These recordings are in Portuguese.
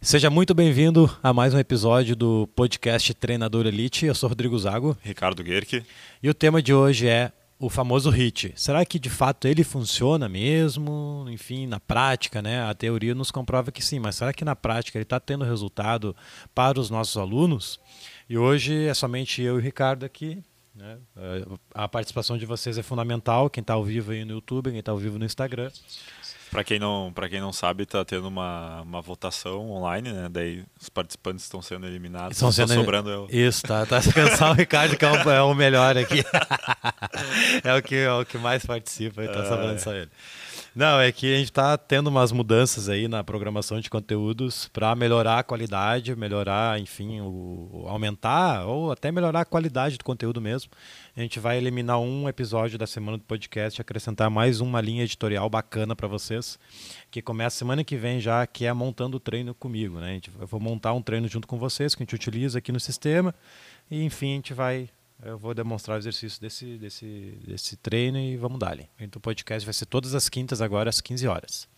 Seja muito bem-vindo a mais um episódio do podcast Treinador Elite. Eu sou Rodrigo Zago. Ricardo Guerque. E o tema de hoje é o famoso HIT. Será que de fato ele funciona mesmo? Enfim, na prática, né? A teoria nos comprova que sim, mas será que na prática ele está tendo resultado para os nossos alunos? E hoje é somente eu e o Ricardo aqui. Né? A participação de vocês é fundamental. Quem está ao vivo aí no YouTube, quem está ao vivo no Instagram. Para quem não, para quem não sabe, está tendo uma, uma votação online, né? Daí os participantes estão sendo eliminados. Estão sendo sobrando eu. Isso, tá, tá pensar o Ricardo que é o, é o melhor aqui. é o que é o que mais participa, está sobrando é. só ele. Não, é que a gente está tendo umas mudanças aí na programação de conteúdos para melhorar a qualidade, melhorar, enfim, o, aumentar ou até melhorar a qualidade do conteúdo mesmo. A gente vai eliminar um episódio da semana do podcast, acrescentar mais uma linha editorial bacana para vocês, que começa semana que vem já, que é montando o treino comigo, né? A gente, eu vou montar um treino junto com vocês, que a gente utiliza aqui no sistema, e enfim, a gente vai eu vou demonstrar o exercício desse, desse, desse treino e vamos dar ali. Então o podcast vai ser todas as quintas agora às 15 horas.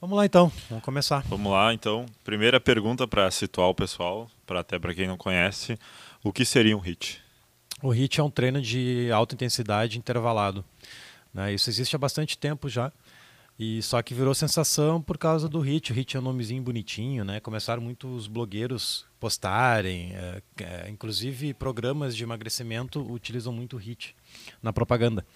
Vamos lá então, vamos começar. Vamos lá então. Primeira pergunta para situar o pessoal, para até para quem não conhece, o que seria um HIT? O HIT é um treino de alta intensidade intervalado. Né? Isso existe há bastante tempo já. E só que virou sensação por causa do HIT. O HIT é um nomezinho bonitinho, né? Começaram muitos blogueiros postarem, é, é, inclusive programas de emagrecimento utilizam muito o HIT na propaganda,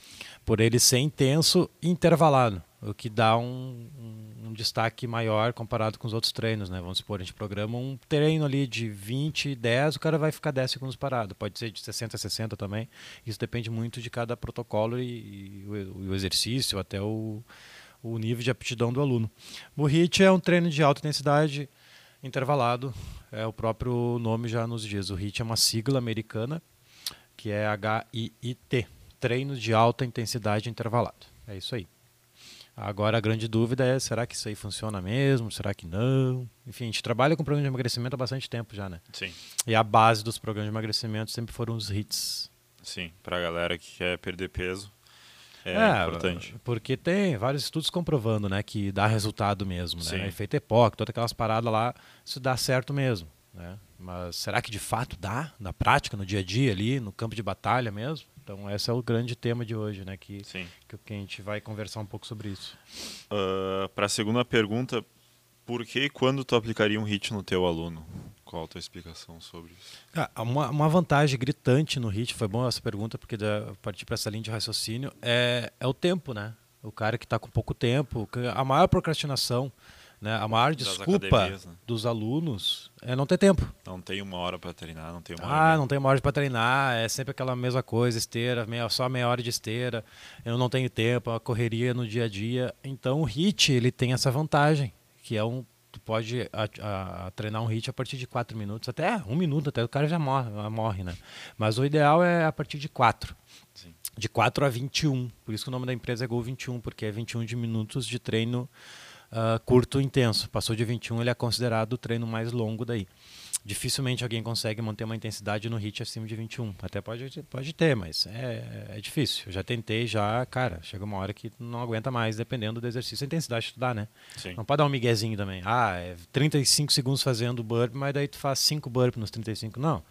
por ele ser intenso e intervalado, o que dá um, um, um, destaque maior comparado com os outros treinos, né? Vamos supor, a gente programa um treino ali de 20, 10, o cara vai ficar 10 segundos parado, pode ser de 60 a 60 também, isso depende muito de cada protocolo e, e o, o exercício, até o o nível de aptidão do aluno. O HIIT é um treino de alta intensidade intervalado, é o próprio nome já nos diz. O HIIT é uma sigla americana que é H-I-I-T, treino de alta intensidade intervalado. É isso aí. Agora a grande dúvida é, será que isso aí funciona mesmo? Será que não? Enfim, a gente trabalha com programa de emagrecimento há bastante tempo já, né? Sim. E a base dos programas de emagrecimento sempre foram os HITs. Sim, para a galera que quer perder peso, é, é, importante. Porque tem vários estudos comprovando né, que dá resultado mesmo. Né? Efeito EPOC, todas aquelas paradas lá, isso dá certo mesmo. Né? Mas será que de fato dá na prática, no dia a dia ali, no campo de batalha mesmo? Então esse é o grande tema de hoje, né? Que, Sim. que a gente vai conversar um pouco sobre isso. Uh, Para a segunda pergunta, por que e quando tu aplicaria um HIT no teu aluno? Qual a tua explicação sobre isso? Ah, uma, uma, vantagem gritante no HIT, foi bom essa pergunta, porque da, partir para essa linha de raciocínio, é, é o tempo, né? O cara que está com pouco tempo, a maior procrastinação, né? a maior desculpa né? dos alunos é não ter tempo. Não tem uma hora para treinar, não tem uma hora. Ah, não tem uma hora para treinar, é sempre aquela mesma coisa, esteira, meia, só meia hora de esteira, eu não tenho tempo, a correria no dia a dia. Então o HIT ele tem essa vantagem, que é um tu pode a, a, treinar um hit a partir de 4 minutos, até um minuto, até o cara já morre, morre né? Mas o ideal é a partir de 4. De 4 a 21. Por isso que o nome da empresa é Gol 21, porque é 21 de minutos de treino uh, curto intenso. Passou de 21, ele é considerado o treino mais longo daí dificilmente alguém consegue manter uma intensidade no hit acima de 21. Até pode, pode ter, mas é, é difícil. Eu já tentei, já, cara, chega uma hora que não aguenta mais, dependendo do exercício, a intensidade que tu dá, né? Sim. Não pode dar um miguezinho também. Ah, é 35 segundos fazendo burp, mas daí tu faz 5 burp nos 35. Não.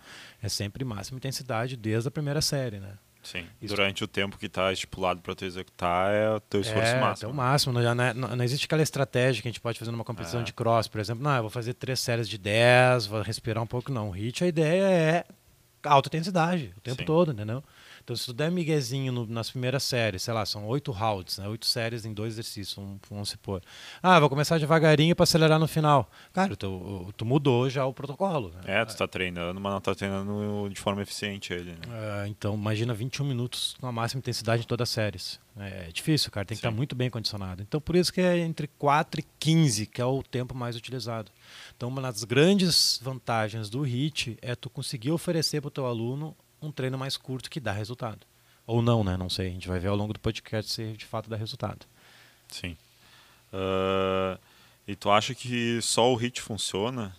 É sempre máxima intensidade desde a primeira série, né? Sim. Isso. Durante o tempo que está estipulado para tu executar é o teu esforço é, máximo. É o máximo. Não, não, não, existe aquela estratégia que a gente pode fazer numa competição é. de cross, por exemplo. Não, eu vou fazer três séries de 10, vou respirar um pouco. Não. O HIT, a ideia é alta intensidade o tempo Sim. todo, entendeu? Então, se tu der miguezinho no, nas primeiras séries, sei lá, são oito rounds, né? oito séries em dois exercícios, um, vamos supor. Ah, vou começar devagarinho para acelerar no final. Cara, tu, tu mudou já o protocolo. Né? É, tu está treinando, mas não está treinando de forma eficiente ele. Né? É, então, imagina 21 minutos com a máxima intensidade em todas as séries. É, é difícil, cara, tem que estar muito bem condicionado. Então, por isso que é entre 4 e 15, que é o tempo mais utilizado. Então, uma das grandes vantagens do HIT é tu conseguir oferecer para o teu aluno um treino mais curto que dá resultado. Ou não, né? Não sei. A gente vai ver ao longo do podcast se de fato dá resultado. Sim. Uh, e tu acha que só o HIT funciona?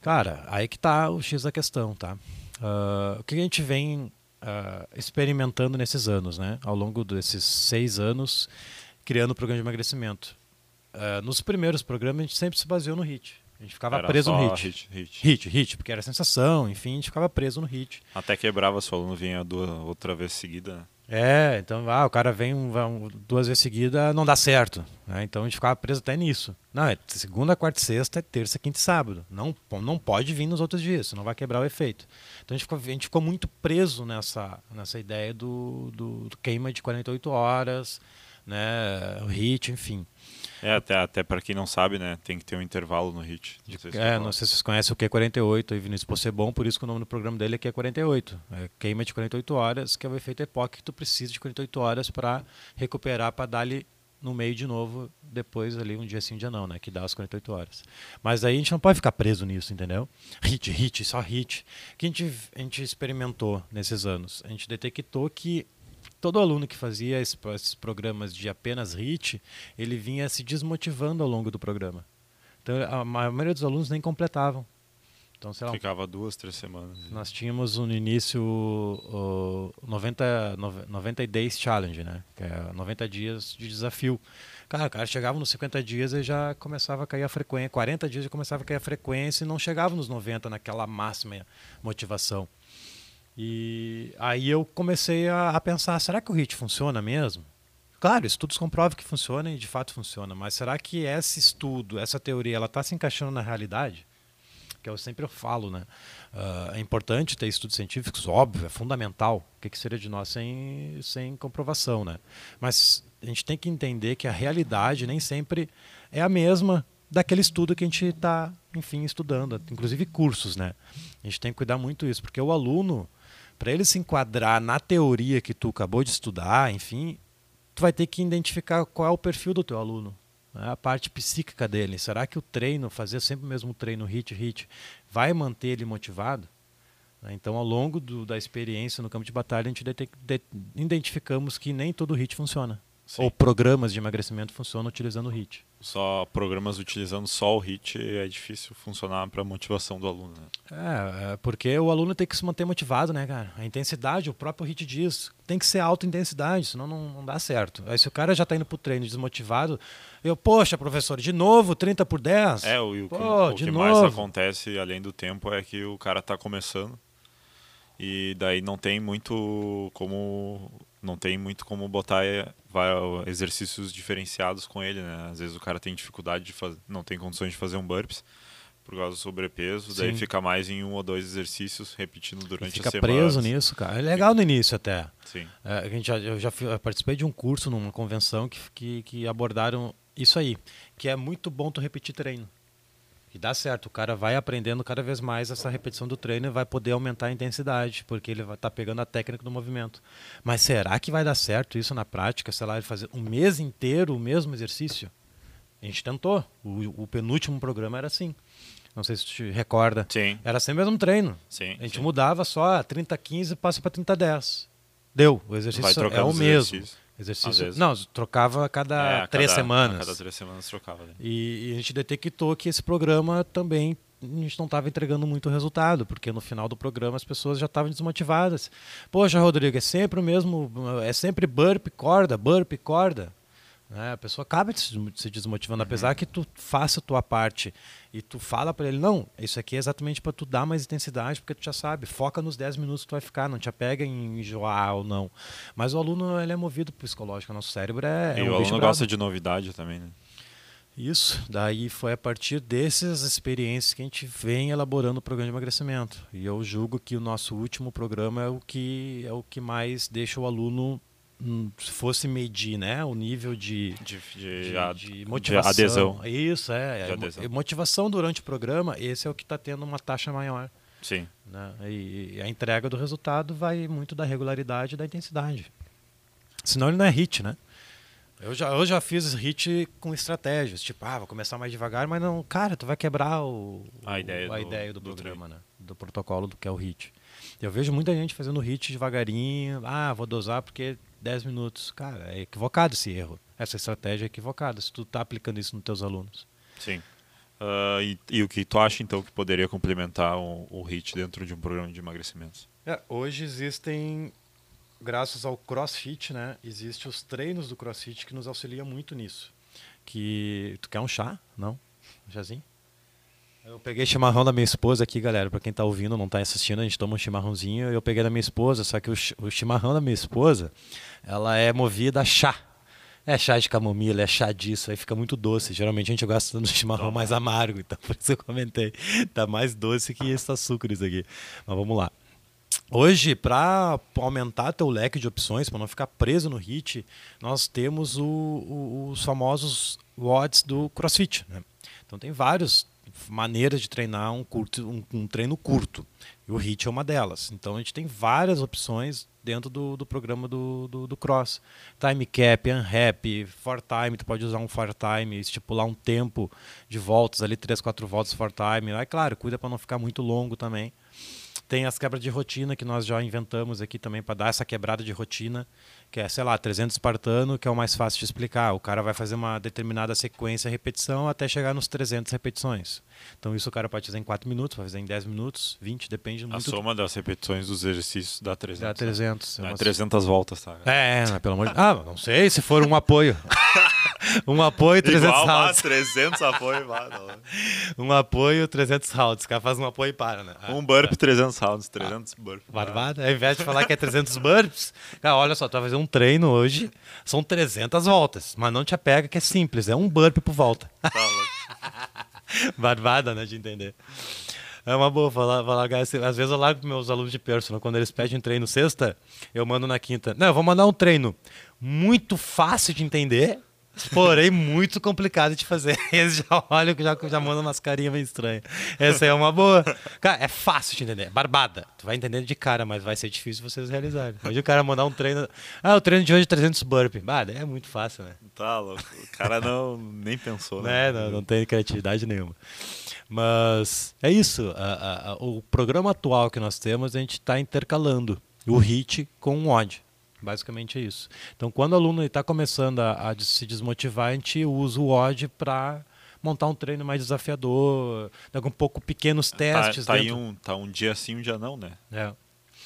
Cara, aí que tá o X da questão, tá? Uh, o que a gente vem uh, experimentando nesses anos, né? Ao longo desses seis anos, criando o programa de emagrecimento. nos primeiros programas, a gente sempre se baseou no HIT. A gente ficava Era preso no hit. hit, hit. Hit, hit, porque era sensação, enfim, a gente ficava preso no hit. Até quebrava se o aluno vinha duas, outra vez seguida. né? É, então, ah, o cara vem duas vezes seguida, não dá certo. né? Então a gente ficava preso até nisso. Não, é segunda, quarta e sexta, é terça, quinta e sábado. Não, não pode vir nos outros dias, senão vai quebrar o efeito. Então a gente ficou, a gente ficou muito preso nessa, nessa ideia do, do, do queima de 48 horas, né, o hit, enfim. É, até, até para quem não sabe, né? Tem que ter um intervalo no hit. Não sei se É, não sei se vocês conhecem o Q48, aí Vinícius Possebon, por isso que o nome do programa dele é Q48. É queima de 48 horas, que é o efeito EPOC que tu precisa de 48 horas para recuperar, para dar-lhe no meio de novo, depois ali um dia sim, um dia não, né? Que dá as 48 horas. Mas aí a gente não pode ficar preso nisso, entendeu? Hit, hit, só hit. O que a gente, a gente experimentou nesses anos? A gente detectou que todo aluno que fazia esse- esses programas de apenas hit, ele vinha se desmotivando ao longo do programa. Então a ma- a maioria dos alunos nem completavam. Então, sei lá, Ficava duas, três semanas. nós tínhamos no início o, o 90, nove- 90 Days Challenge, né? Que é 90 dias de desafio. Cara, o cara chegava nos 50 dias e já começava a cair a frequência. 40 dias já começava a cair a frequência e não chegava nos 90 naquela máxima motivação. E aí eu comecei a, a pensar, será que o HIT funciona mesmo? Claro, estudos comprovam que funciona e de fato funciona, mas será que esse estudo, essa teoria, ela está se encaixando na realidade? Que eu sempre falo, né? Ah, é importante ter estudos científicos, óbvio, é fundamental. O que, que seria de nós sem, sem comprovação, né? Mas a gente tem que entender que a realidade nem sempre é a mesma daquele estudo que a gente está, enfim, estudando. Inclusive cursos, né? A gente tem que cuidar muito isso, porque o aluno, para ele se enquadrar na teoria que tu acabou de estudar, enfim, tu vai ter que identificar qual é o perfil do teu aluno, né? a parte psíquica dele. Será que o treino, fazer sempre o mesmo treino, hit, hit, vai manter ele motivado? Né? Então, ao longo do- da experiência no campo de batalha, a gente identificamos que nem todo hit funciona. Sim. Ou programas de emagrecimento funcionam utilizando o hit. Só programas utilizando só o hit é difícil funcionar para a motivação do aluno. Né? É, é, porque o aluno tem que se manter motivado, né, cara? A intensidade, o próprio HIT diz, tem que ser alta intensidade, senão não, não dá certo. Aí se o cara já tá indo pro treino desmotivado, eu, poxa, professor, de novo 30 por 10? É, o, o que, Pô, o de que novo. mais acontece além do tempo é que o cara tá começando e daí não tem muito como não tem muito como botar vai, exercícios diferenciados com ele, né? Às vezes o cara tem dificuldade de fazer, não tem condições de fazer um burpees por causa do sobrepeso, daí Sim. fica mais em um ou dois exercícios repetindo durante fica a semana. preso nisso, cara. É legal no início até. Sim. É, a gente já, eu já participei de um curso numa convenção que, que, que abordaram isso aí, que é muito bom tu repetir treino. E dá certo, o cara vai aprendendo cada vez mais essa repetição do treino e vai poder aumentar a intensidade, porque ele vai estar pegando a técnica do movimento. Mas será que vai dar certo isso na prática? Sei lá, ele fazer um mês inteiro o mesmo exercício? A gente tentou. O, o penúltimo programa era assim. Não sei se tu te recorda. Sim. Era sempre o mesmo treino. Sim. A gente sim. mudava só 30-15 passa para 30-10. Deu. O exercício é o mesmo. exercícios. Exercício. Não, trocava a cada É, a três cada- semanas. A cada três semanas trocava. Né? E, e a gente detectou que esse programa também a gente não estava entregando muito resultado, porque no final do programa as pessoas já estavam desmotivadas. Poxa, Rodrigo, é sempre o mesmo, é sempre burp, corda, burp, corda. Né? A pessoa acaba se desmotivando, apesar que tu faça a tua parte e tu fala para ele, não, isso aqui é exatamente para tu dar mais intensidade, porque tu já sabe, foca nos 10 minutos que tu vai ficar, não te apega em enjoar ou não. Mas o aluno ele é movido psicológico, o nosso cérebro é, é e um o aluno gosta de novidade também, né? Isso, daí foi a partir dessas experiências que a gente vem elaborando o programa de emagrecimento. E eu julgo que o nosso último programa é o que é o que mais deixa o aluno se fosse medir, né, o nível de De, de, de, de de motivação. adesão. Isso, é. De é, adesão. mo- Motivação durante o programa, esse é o que está tendo uma taxa maior. Sim. Né? E, e a entrega do resultado vai muito da regularidade e da intensidade. Senão ele não é hit, né? Eu já, eu já fiz hit com estratégias, tipo, ah, vou começar mais devagar, mas não, cara, tu vai quebrar o, A o- ideia a do- ideia do, do programa, né? Do protocolo do que é o hit. Eu vejo muita gente fazendo hit devagarinho, ah, vou dosar porque 10 minutos. Cara, é equivocado esse erro. Essa estratégia é equivocada se tu tá aplicando isso nos teus alunos. Sim. Ah, e, e o que tu acha então que poderia complementar o, o HIT dentro de um programa de emagrecimento? É, hoje existem, graças ao CrossFit, né? Existem os treinos do CrossFit que nos auxiliam muito nisso. Que tu quer um chá? Não? Um chazinho? Eu peguei chimarrão da minha esposa aqui, galera. Pra quem tá ouvindo, não tá assistindo, a gente toma um chimarrãozinho. Eu peguei da minha esposa, só que o, o chimarrão da minha esposa, ela é movida a chá. É chá de camomila, é chá disso, aí fica muito doce. Geralmente a gente gosta do chimarrão mais amargo, então por isso eu comentei. Tá mais doce que esse açúcar isso aqui. Mas vamos lá. Hoje, para aumentar teu leque de opções, para não ficar preso no HIT, nós temos o, o, os famosos WODs do CrossFit. Né? Então tem várias maneiras de treinar um, curto, um, um, treino curto. E o HIT é uma delas. Então a gente tem várias opções dentro do, do programa do, do, do, Cross. Time Cap, Unwrap, For Time, tu pode usar um For Time, estipular um tempo de voltas ali, 3, 4 voltas For Time. É claro, cuida para não ficar muito longo também. Tem as quebras de rotina que nós já inventamos aqui também para dar essa quebrada de rotina, que é, sei lá, 300 espartano, que é o mais fácil de explicar. O cara vai fazer uma determinada sequência, repetição, até chegar nos 300 repetições. Então isso o cara pode fazer em 4 minutos, pode fazer em 10 minutos, 20, depende muito. A soma das repetições dos exercícios dá 300. Dá 300. Né? Dá 300 voltas, tá? É, é pelo amor de Ah, não sei, se for um apoio. um apoio, 300 Igual, rounds. 300 apoio, Um apoio, 300 rounds. O cara faz um apoio e para, né? Um burp, 300 rounds, 300 ah, burp. Barbada. Ao invés de falar que é 300 burps, cara, olha só, tu vai fazer um treino hoje, são 300 voltas. Mas não te apega que é simples, é um burp por volta. Tá louco. Barbada, né, de entender. É uma boa falar, falar às vezes eu largo para meus alunos de personal, quando eles pedem um treino sexta, eu mando na quinta. Não, eu vou mandar um treino muito fácil de entender, porém muito complicado de fazer. Eles já olham que já, já mandam umas carinhas meio estranhas. Essa é uma boa. Cara, é fácil de entender. Barbada. Tu vai entender de cara, mas vai ser difícil vocês realizarem. Hoje o cara mandar um treino. Ah, o treino de hoje é 300 burpee. Bah, é muito fácil, né? Tá louco. O cara não nem pensou, né? É, não, não tem criatividade nenhuma. Mas é isso. A, a, o programa atual que nós temos, a gente está intercalando o HIT com o OD. Basicamente é isso. Então, quando o aluno está começando a, a, se desmotivar, a gente usa o OD para montar um treino mais desafiador, com um pouco pequenos tá, testes. Tá, tá, um, tá um dia sim, um dia não, né? É.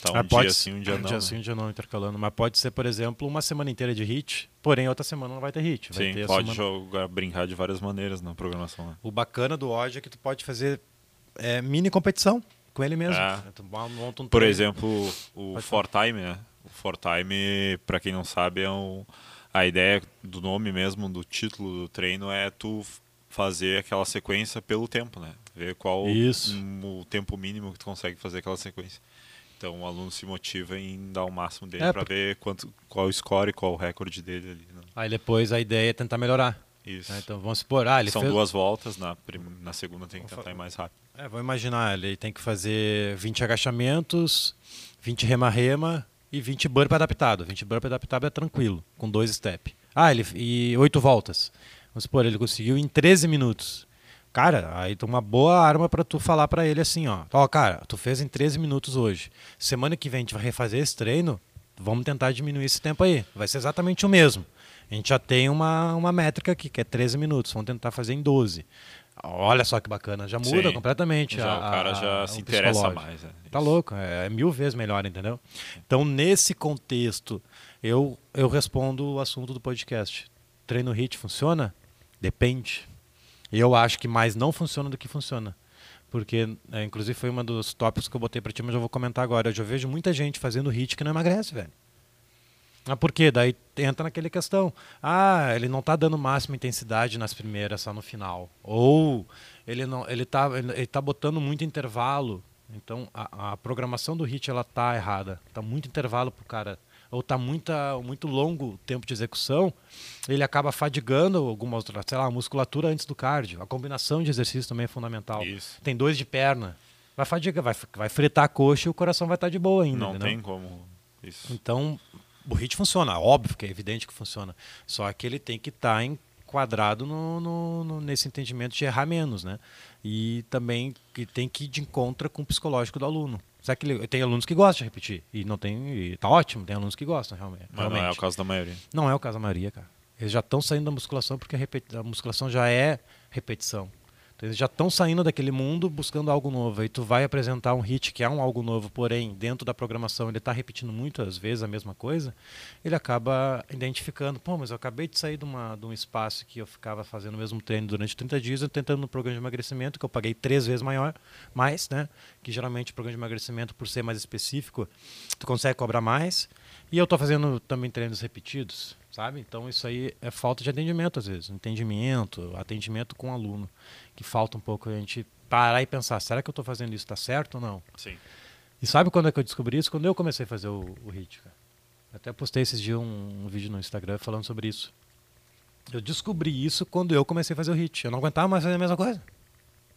Tá um ah, dia sim, um dia não. Um dia né? sim, um dia não, intercalando. Mas pode ser, por exemplo, uma semana inteira de hit, porém outra semana não vai ter hit. Vai sim, ter pode semana... jogar, brincar de várias maneiras na programação. Né? O bacana do OD é que tu pode fazer é, mini competição com ele mesmo. É. Um por exemplo, o pode For Time, né? O For Time, para quem não sabe, é um... a ideia do nome mesmo, do título do treino é tu fazer aquela sequência pelo tempo, né? Ver qual Isso. o tempo mínimo que tu consegue fazer aquela sequência. Então o aluno se motiva em dar o máximo dele é, para ver quanto, qual o score, qual o recorde dele ali. Né? Aí depois a ideia é tentar melhorar. Isso. Né? Então vamos supor, ah, ele São fez... duas voltas, na, na segunda tem que tentar ir mais rápido. É, vou imaginar, ele tem que fazer 20 agachamentos, 20 rema-rema e 20 burp adaptado. 20 burp adaptado é tranquilo, com dois step. Ah, ele e oito voltas. Vamos supor, ele conseguiu em 13 minutos. Cara, aí tem uma boa arma para tu falar para ele assim, ó. Ó, cara, tu fez em 13 minutos hoje. Semana que vem a gente vai refazer esse treino, vamos tentar diminuir esse tempo aí. Vai ser exatamente o mesmo. A gente já tem uma, uma métrica aqui, que é 13 minutos. Vamos tentar fazer em 12. Olha só que bacana, já muda Sim, completamente. Já, a, o cara já a, se interessa mais. É, tá louco, é, é, mil vezes melhor, entendeu? Então, nesse contexto, eu, eu respondo o assunto do podcast. Treino HIT funciona? Depende. Eu acho que mais não funciona do que funciona. Porque, é, inclusive, foi um dos tópicos que eu botei para ti, mas eu vou comentar agora. Eu já vejo muita gente fazendo hit que não emagrece, velho. Ah, por quê? Daí entra naquela questão. Ah, ele não está dando máxima intensidade nas primeiras, só no final. Ou ele não, ele está ele tá botando muito intervalo. Então, a, a programação do hit ela tá errada. Tá muito intervalo pro cara ou está muito longo o tempo de execução, ele acaba fadigando alguma outra, sei lá, a musculatura antes do cardio. A combinação de exercício também é fundamental. Isso. Tem dois de perna. Vai fadigar, vai, vai fritar a coxa e o coração vai estar tá de boa ainda. Não entendeu? tem como. Isso. Então, o HIT funciona, óbvio que é evidente que funciona. Só que ele tem que estar tá enquadrado no, no, no, nesse entendimento de errar menos, né? E também que tem que ir de encontro com o psicológico do aluno. Será que ele, tem alunos que gostam de repetir e não tem, e tá ótimo, tem alunos que gostam realmente. Mas não é o caso da maioria. Não é o caso da maioria, cara. Eles já estão saindo da musculação porque a, a musculação já é repetição. Então, eles já estão saindo daquele mundo buscando algo novo. Aí tu vai apresentar um hit que é um algo novo, porém, dentro da programação ele está repetindo muitas vezes a mesma coisa, ele acaba identificando, pô, mas eu acabei de sair de, uma, de um espaço que eu ficava fazendo o mesmo treino durante 30 dias, tentando um programa de emagrecimento, que eu paguei três vezes maior, mais, né? Que geralmente o programa de emagrecimento, por ser mais específico, tu consegue cobrar mais. E eu estou fazendo também treinos repetidos, sabe? Então isso aí é falta de atendimento às vezes, entendimento, atendimento com o aluno que falta um pouco a gente parar e pensar, será que eu estou fazendo isso, está certo ou não? Sim. E sabe quando é que eu descobri isso? Quando eu comecei a fazer o, o HIT, cara. Até postei esses dias um, um, vídeo no Instagram falando sobre isso. Eu descobri isso quando eu comecei a fazer o HIT. Eu não aguentava mais fazer a mesma coisa.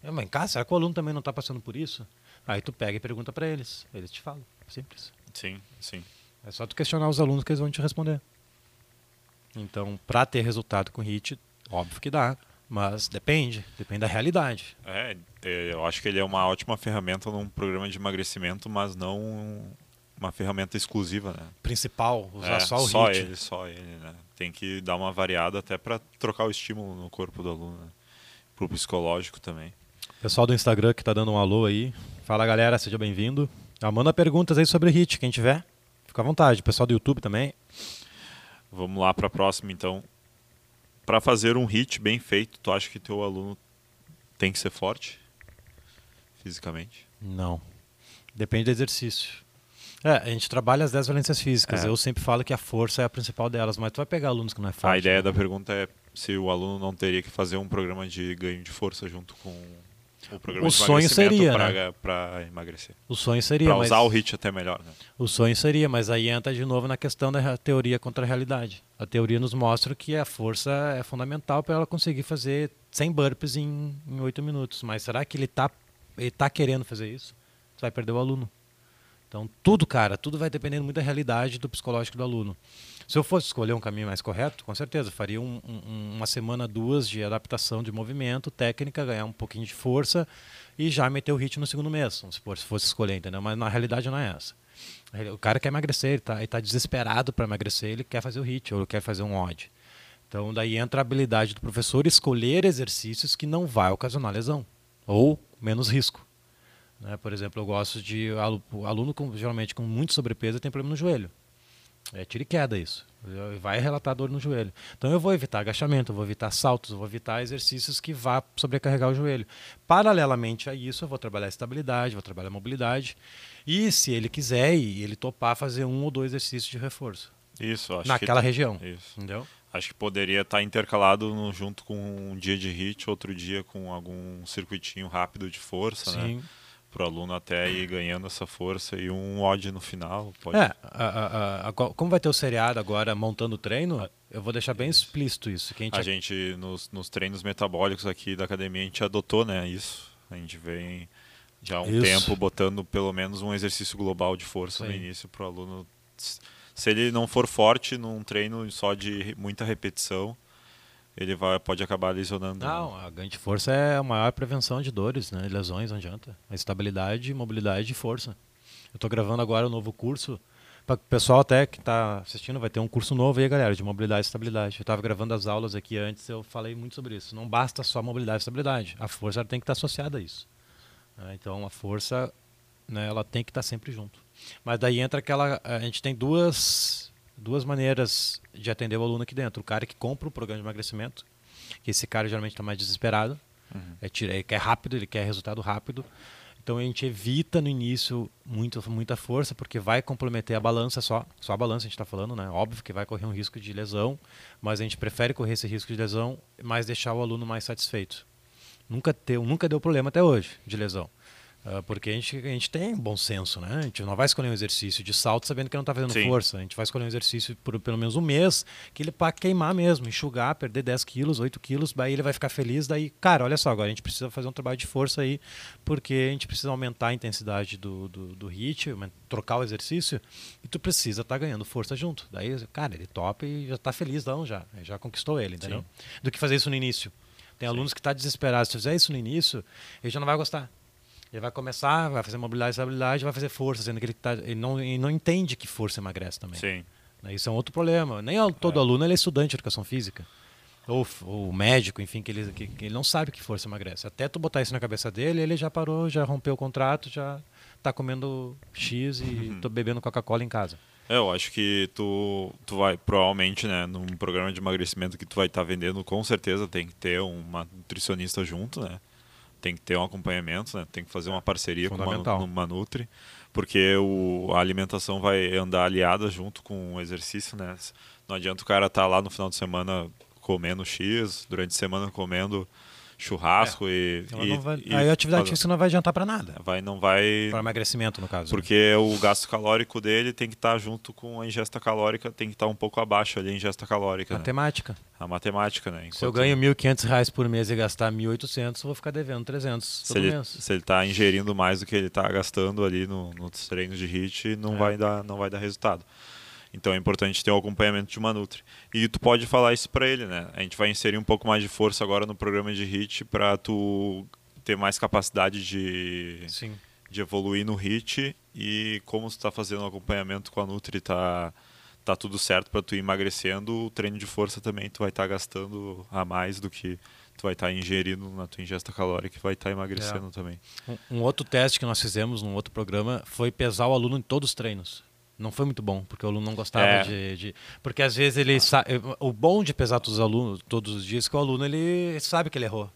Eu, mas, cara, será que o aluno também não está passando por isso? Aí tu pega e pergunta para eles. Eles te falam. Simples. Sim, sim. É só tu questionar os alunos que eles vão te responder. Então, para ter resultado com HIT, óbvio que dá. Mas depende, depende da realidade. É, eu acho que ele é uma ótima ferramenta num programa de emagrecimento, mas não uma ferramenta exclusiva, né? Principal, usar é, só o só HIT. ele, só ele, né? Tem que dar uma variada até para trocar o estímulo no corpo do aluno, né? pro psicológico também. Pessoal do Instagram que tá dando um alô aí. Fala galera, seja bem-vindo. Ah, manda perguntas aí sobre o HIT, quem tiver. Fica à vontade. Pessoal do YouTube também. Vamos lá para a próxima então para fazer um hit bem feito, tu acha que teu aluno tem que ser forte fisicamente? Não. Depende do exercício. É, a gente trabalha as 10 valências físicas. É. Eu sempre falo que a força é a principal delas, mas tu vai pegar alunos que não é forte. A ideia né? da pergunta é se o aluno não teria que fazer um programa de ganho de força junto com o programa o de sonho seria para né? emagrecer. O sonho seria. Para usar mas... o HIT até melhor. Né? O sonho seria, mas aí entra de novo na questão da teoria contra a realidade. A teoria nos mostra que a força é fundamental para ela conseguir fazer 100 burpees em, 8 minutos. Mas será que ele está ele tá querendo fazer isso? Você vai perder o aluno. Então, tudo, cara, tudo vai dependendo muito da realidade do psicológico do aluno. Se eu fosse escolher um caminho mais correto, com certeza, faria um, um, uma semana, duas de adaptação de movimento, técnica, ganhar um pouquinho de força e já meter o ritmo no segundo mês, se fosse escolher, entendeu? Mas na realidade não é essa. O cara quer emagrecer, ele está tá desesperado para emagrecer, ele quer fazer o HIT ou ele quer fazer um odd. Então daí entra a habilidade do professor escolher exercícios que não vai ocasionar lesão ou menos risco. Né? Por exemplo, eu gosto de aluno com, geralmente com muito sobrepeso tem problema no joelho. É tiro e queda isso. Vai relatar dor no joelho. Então eu vou evitar agachamento, eu vou evitar saltos, eu vou evitar exercícios que vá sobrecarregar o joelho. Paralelamente a isso, eu vou trabalhar estabilidade, vou trabalhar mobilidade. E se ele quiser e ele topar fazer um ou dois exercícios de reforço. Isso, acho naquela que, região. Isso. Entendeu? Acho que poderia estar intercalado no, junto com um dia de hit, outro dia com algum circuitinho rápido de força, Sim. né? Para o aluno até ir ganhando essa força e um odd no final. Pode... É, a, a, a, como vai ter o seriado agora montando o treino, eu vou deixar bem explícito isso. Que a gente, a gente nos, nos, treinos metabólicos aqui da academia, a gente adotou né, isso. A gente vem já há um isso. tempo botando pelo menos um exercício global de força Sim. no início para o aluno. Se ele não for forte num treino só de muita repetição, ele vai, pode acabar lesionando. Não, a ganho de força é a maior prevenção de dores, né? Lesões, não adianta. A estabilidade, mobilidade e força. Eu estou gravando agora um novo curso. Para o pessoal até que está assistindo, vai ter um curso novo aí, galera, de mobilidade e estabilidade. Eu estava gravando as aulas aqui antes, eu falei muito sobre isso. Não basta só mobilidade e estabilidade. A força tem que estar tá associada a isso. Né? Então, a força, né, ela tem que estar tá sempre junto. Mas daí entra aquela... A gente tem duas duas maneiras de atender o aluno aqui dentro. O cara que compra o programa de emagrecimento, que esse cara geralmente está mais desesperado, uhum. é, ele quer rápido, ele quer resultado rápido. Então a gente evita no início muito, muita força, porque vai comprometer a balança só. Só a balança a gente está falando, né? Óbvio que vai correr um risco de lesão, mas a gente prefere correr esse risco de lesão, mas deixar o aluno mais satisfeito. Nunca, teu, nunca deu problema até hoje de lesão. Uh, porque a gente, a gente tem bom senso, né? A gente não vai escolher um exercício de salto sabendo que não está fazendo Sim. força. A gente vai escolher um exercício por pelo menos um mês, que ele para queimar mesmo, enxugar, perder 10 quilos, 8 quilos, daí ele vai ficar feliz. Daí, cara, olha só, agora a gente precisa fazer um trabalho de força aí, porque a gente precisa aumentar a intensidade do, do, do hit, trocar o exercício, e tu precisa estar tá ganhando força junto. Daí, cara, ele topa e já está feliz, não, já. Já conquistou ele, entendeu? Sim. Do que fazer isso no início. Tem Sim. alunos que estão tá desesperados. Se fizer isso no início, ele já não vai gostar. Ele vai começar, vai fazer mobilidade e estabilidade, vai fazer força, sendo que ele, tá, ele, não, ele não entende que força emagrece também. Sim. Né, isso é um outro problema. Nem todo é. aluno é estudante de educação física. ou médico, enfim, que ele, que, que, ele não sabe que força emagrece. Até tu botar isso na cabeça dele, ele já parou, já rompeu o contrato, já tá comendo X e uhum. tô bebendo Coca-Cola em casa. É, eu acho que tu, tu vai, provavelmente, né, num programa de emagrecimento que tu vai estar tá vendendo, com certeza tem que ter uma nutricionista junto, né? Tem que ter um acompanhamento, né? Tem que fazer uma parceria com uma, uma Nutri, porque o, a alimentação vai andar aliada junto com o exercício, né? Não adianta o cara estar tá lá no final de semana comendo X, durante a semana comendo churrasco é. e, e, vai, e, Aí a atividade física não vai adiantar para nada. Vai, não vai. Para emagrecimento, no caso. Né? Porque né? o gasto calórico dele tem que estar tá junto com a ingesta calórica, tem que estar tá um pouco abaixo ali a ingesta calórica. Né? Matemática. Né? A matemática, né? Enquanto... Se eu ganho R$ 1.500 por mês e gastar R$ 1.800, vou ficar devendo 300 se ele, mês. Se ele está ingerindo mais do que ele está gastando ali no, nos treinos de HIIT, não, é. vai dar, não vai dar resultado. Então é importante ter o um acompanhamento de uma Nutri. E tu pode falar isso para ele, né? A gente vai inserir um pouco mais de força agora no programa de HIT para tu ter mais capacidade de, Sim. de evoluir no HIT e como tu está fazendo o acompanhamento com a Nutri tá tá tudo certo para tu ir emagrecendo, o treino de força também tu vai estar tá gastando a mais do que tu vai estar tá ingerindo na tua ingesta calórica e vai estar tá emagrecendo é. também. Um, um, outro teste que nós fizemos num outro programa foi pesar o aluno em todos os treinos não foi muito bom, porque o aluno não gostava é. de, de, Porque às vezes ele sabe. O bom de pesar todos os alunos todos os dias é que o aluno ele sabe que ele errou.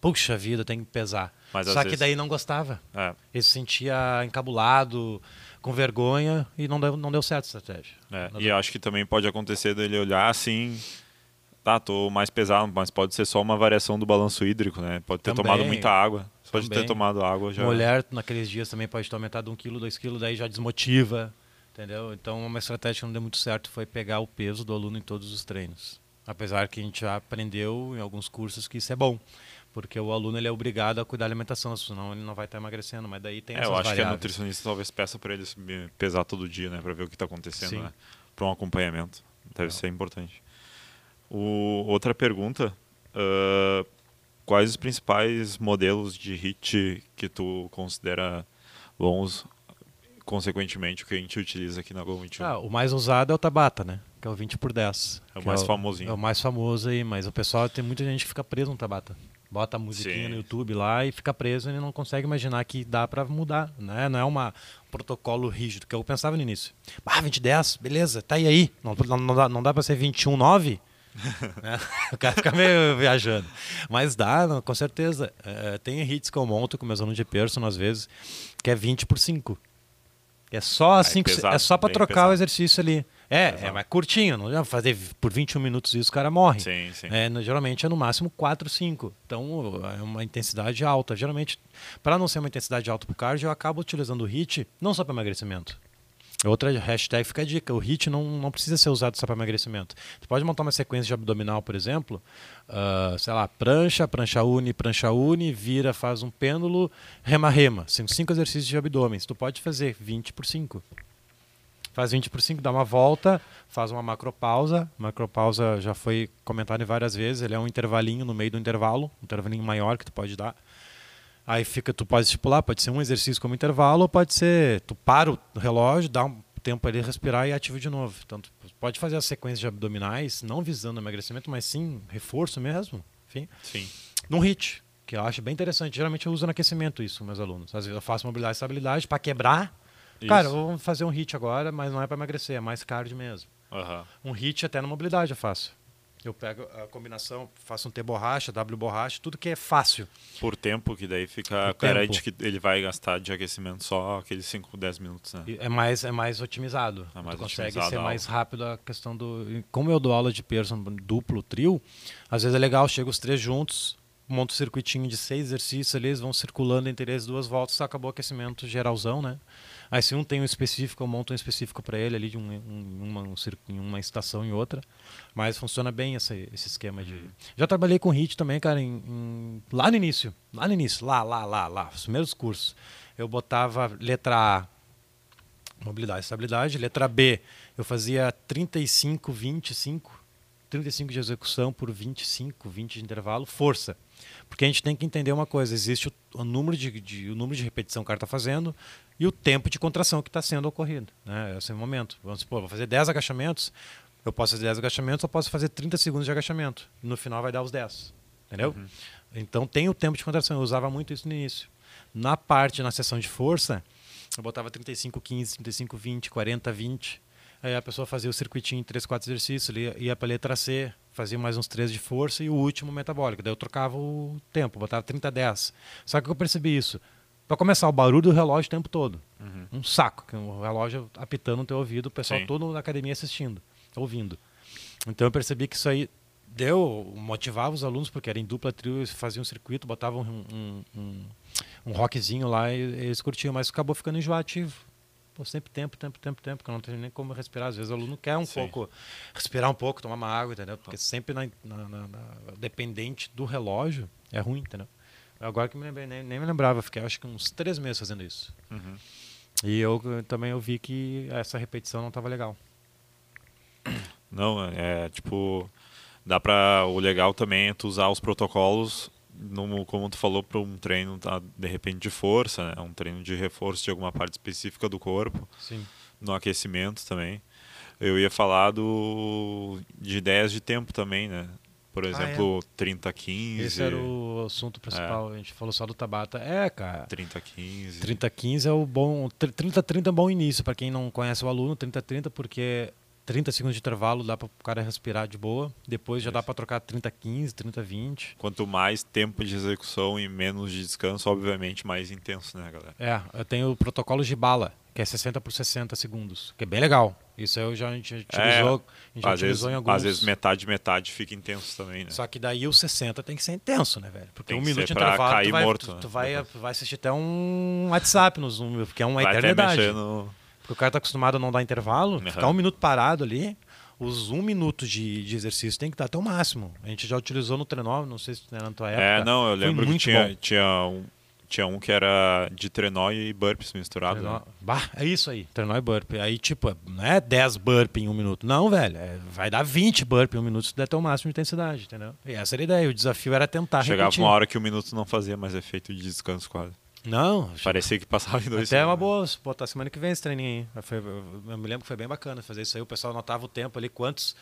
Puxa vida, tem que pesar. Mas, Só que vezes... daí não gostava. É. Ele se sentia encabulado, com vergonha e não deu, não deu certo a estratégia. É. E eu acho que também pode acontecer dele olhar assim. Tá, tô mais pesado, mas pode ser só uma variação do balanço hídrico, né? Pode ter também, tomado muita água. Pode também. ter tomado água já. Mulher naqueles dias também pode ter aumentado um quilo, dois quilos, daí já desmotiva. Entendeu? Então, uma estratégia que não deu muito certo foi pegar o peso do aluno em todos os treinos. Apesar que a gente já aprendeu em alguns cursos que isso é bom, porque o aluno ele é obrigado a cuidar da alimentação, senão ele não vai estar emagrecendo. Mas daí tem é, essas eu acho variáveis. que a nutricionista talvez peça para ele pesar todo dia, né, para ver o que está acontecendo, né, para um acompanhamento. Deve não. ser importante. O, outra pergunta: uh, quais os principais modelos de HIT que tu considera bons consequentemente, o que a gente utiliza aqui na Gol 21. Ah, o mais usado é o Tabata, né? Que é o 20 por 10. É o mais é famosinho. É o mais famoso aí, mas o pessoal tem muita gente que fica preso no Tabata. Bota a musiquinha Sim. no YouTube lá e fica preso e não consegue imaginar que dá para mudar, né? Não é uma, um protocolo rígido, que eu pensava no início. Ah, 20 10, beleza, tá aí aí. Não, não, dá, não dá para ser 21 9? né? O cara fica meio viajando. Mas dá, com certeza. É, tem hits que eu monto com meus alunos de perso, às vezes, que é 20 por 5. É só assim, pesado, é só para trocar pesado. o exercício ali. É, é mais curtinho, não já fazer por 21 minutos isso o cara morre. Sim, sim. É, geralmente é no máximo 4, 5. Então é uma intensidade alta. Geralmente, para não ser uma intensidade alta para o cardio, eu acabo utilizando o HIT não só para emagrecimento. Outra hashtag fica a dica: o HIT não, não precisa ser usado só para emagrecimento. Você pode montar uma sequência de abdominal, por exemplo, uh, sei lá, prancha, prancha uni, prancha uni, vira, faz um pêndulo, rema-rema. São cinco exercícios de abdômen. Tu pode fazer 20 por 5. Faz 20 por 5, dá uma volta, faz uma macropausa. Macropausa já foi comentado várias vezes, ele é um intervalinho no meio do intervalo, um intervalinho maior que tu pode dar Aí fica, tu pode estipular, pode ser um exercício como intervalo, ou pode ser, tu para o relógio, dá um tempo ali, respirar e ativa de novo. Então, pode fazer as sequências de abdominais, não visando emagrecimento, mas sim reforço mesmo. Enfim. Sim. Num HIT, que eu acho bem interessante. Geralmente eu uso no aquecimento isso com meus alunos. Às vezes eu faço mobilidade e estabilidade para quebrar. Isso. Cara, vou fazer um HIT agora, mas não é para emagrecer, é mais cardio mesmo. Uhum. Um HIT até na mobilidade eu faço. Eu pego a combinação, faço um T borracha, W borracha, tudo que é fácil. Por tempo, que daí fica garante que ele vai gastar de aquecimento só aqueles 5, 10 minutos, né? É mais, é mais otimizado. É mais tu consegue ser mais rápido a questão do. Como eu dou aula de person duplo, trio, às vezes é legal, chega os três juntos, monta um circuitinho de seis exercícios ali, eles vão circulando entre eles duas voltas, acabou o aquecimento geralzão, né? Aí se um tem um específico, eu monto um específico para ele ali de um, um, uma, um, uma estação em outra. Mas funciona bem esse, esse esquema de. Já trabalhei com HIT também, cara, em, em, lá no início. Lá no início, lá, lá, lá, lá, os primeiros cursos. Eu botava letra A, mobilidade e estabilidade, letra B, eu fazia 35, 25, 35 de execução por 25, 20 de intervalo, força. Porque a gente tem que entender uma coisa: existe o, o número, de, de, o número de repetição que o cara está fazendo e o tempo de contração que está sendo ocorrido. Né? Esse é o momento. Vamos supor, vou fazer 10 agachamentos. Eu posso fazer 10 agachamentos, eu posso fazer 30 segundos de agachamento. No final vai dar os 10. Entendeu? Uhum. Então tem o tempo de contração. Eu usava muito isso no início. Na parte, na sessão de força, eu botava 35, 15, 35, 20, 40, 20. Aí a pessoa fazia o circuitinho em 3, 4 exercícios, ele ia para a letra C, fazia mais uns 3 de força e o último metabólico. Daí eu trocava o tempo, botava 30, 10. Só que eu percebi isso. Para começar, o barulho do relógio o tempo todo. Uhum. Um saco, que o relógio apitando no teu ouvido, o pessoal Sim. todo na academia assistindo, ouvindo. Então eu percebi que isso aí deu, motivava os alunos, porque era em dupla trio, eles faziam um circuito, botavam um, um, um, um rockzinho lá e eles curtiam, mas acabou ficando enjoativo. Pô, sempre tempo, tempo, tempo, tempo, que não tem nem como respirar. Às vezes o aluno quer um Sim. pouco, respirar um pouco, tomar uma água, entendeu? Porque sempre na, na- na- na- dependente do relógio é ruim, entendeu? Agora que me lembrei, nem, nem me lembrava, fiquei acho que uns três meses fazendo isso. Uhum. E eu também eu vi que essa repetição não estava legal. Não, é tipo. Dá pra. O legal também é tu usar os protocolos, no, como tu falou, para um treino, tá, de repente, de força, né? Um treino de reforço de alguma parte específica do corpo, Sim. no aquecimento também. Eu ia falar do, de ideias de tempo também, né? Por exemplo, 30, 15. Esse era o assunto principal. A gente falou só do Tabata. É, cara. 30, 15. 30-15 é o bom. 30-30 é um bom início para quem não conhece o aluno. 30-30 porque 30 segundos de intervalo dá para o cara respirar de boa. Depois já dá Isso. para trocar 30-15, 30-20. Quanto mais tempo de execução e menos de descanso, obviamente mais intenso, né, galera? É, eu tenho o protocolo de bala, que é 60 por 60 segundos, que é bem legal. Isso aí eu já, a gente utilizou, a gente É, Às vezes, utilizou em alguns. às vezes metade, metade fica intenso também, né? Só que daí o 60 tem que ser intenso, né, velho? Porque Tem um minuto intervalo, cair tu vai, morto, tu, né? tu vai, Depois. tu vai assistir até um WhatsApp no Zoom, porque é uma Vai eternidade. mexer no... Porque o cara tá acostumado a não dar intervalo, Uhum. ficar um minuto parado ali, os um minuto de, de exercício tem que dar até o máximo. A gente já utilizou no trenó, não sei se era na tua época. É, não, eu lembro que tinha, bom. tinha, um, tinha um que era de trenó e burpees misturado. Trenó. Né? Bah, é isso aí, trenó e burpee. Aí, tipo, não é 10 burpee em um minuto. Não, velho. é- vai dar 20 burpee em um minuto se der o máximo de intensidade, entendeu? E essa era a ideia. O desafio era tentar Chegava repetir. uma hora que o minuto não fazia mais efeito de descanso quase. Não, Parecia que passava em dois Até é uma boa botar semana que vem esse treininho aí. Foi- eu me lembro que foi bem bacana fazer isso aí. O pessoal anotava o tempo ali, quantos.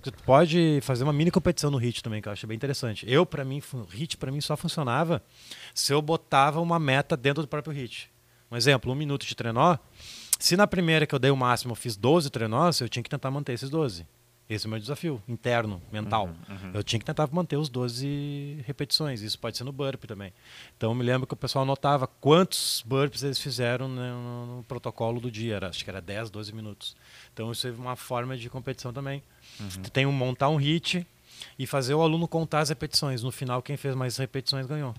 Tu Pode fazer uma mini competição no HIT também, que eu acho bem interessante. Eu, para mim, fu- HIT para mim só funcionava se eu botava uma meta dentro do próprio HIT. Um exemplo, um minuto de trenó. Se na primeira que eu dei o máximo eu fiz 12 trenós, eu tinha que tentar manter esses 12. Esse é o meu desafio interno, mental. Uhum, Eu tinha que tentar manter os 12 repetições. Isso pode ser no burpee também. Então eu me lembro que o pessoal anotava quantos burpees eles fizeram no, no protocolo do dia. Era, acho que era 10, 12 minutos. Então isso é uma forma de competição também. Uhum. Tem um montar um hit e fazer o aluno contar as repetições. No final, quem fez mais repetições ganhou.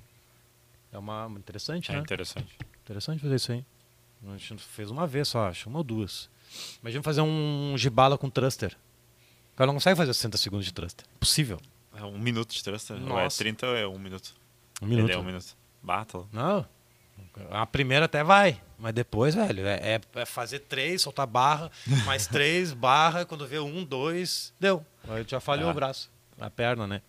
É uma interessante, É né? interessante. Interessante fazer isso aí. A gente fez uma vez só, acho, uma ou duas. Imagina fazer um gibala com thruster. O cara não consegue fazer 60 segundos de thruster. Impossível. É um minuto de. Ou é Nossa. 30 ou é um minuto? Um minuto. Ele é um minuto. Bata lá. Não. A primeira até vai, mas depois, velho, é, é- é fazer três, soltar barra, mais três, barra, quando vê um, dois, deu. Aí já falhou o braço, a perna, né?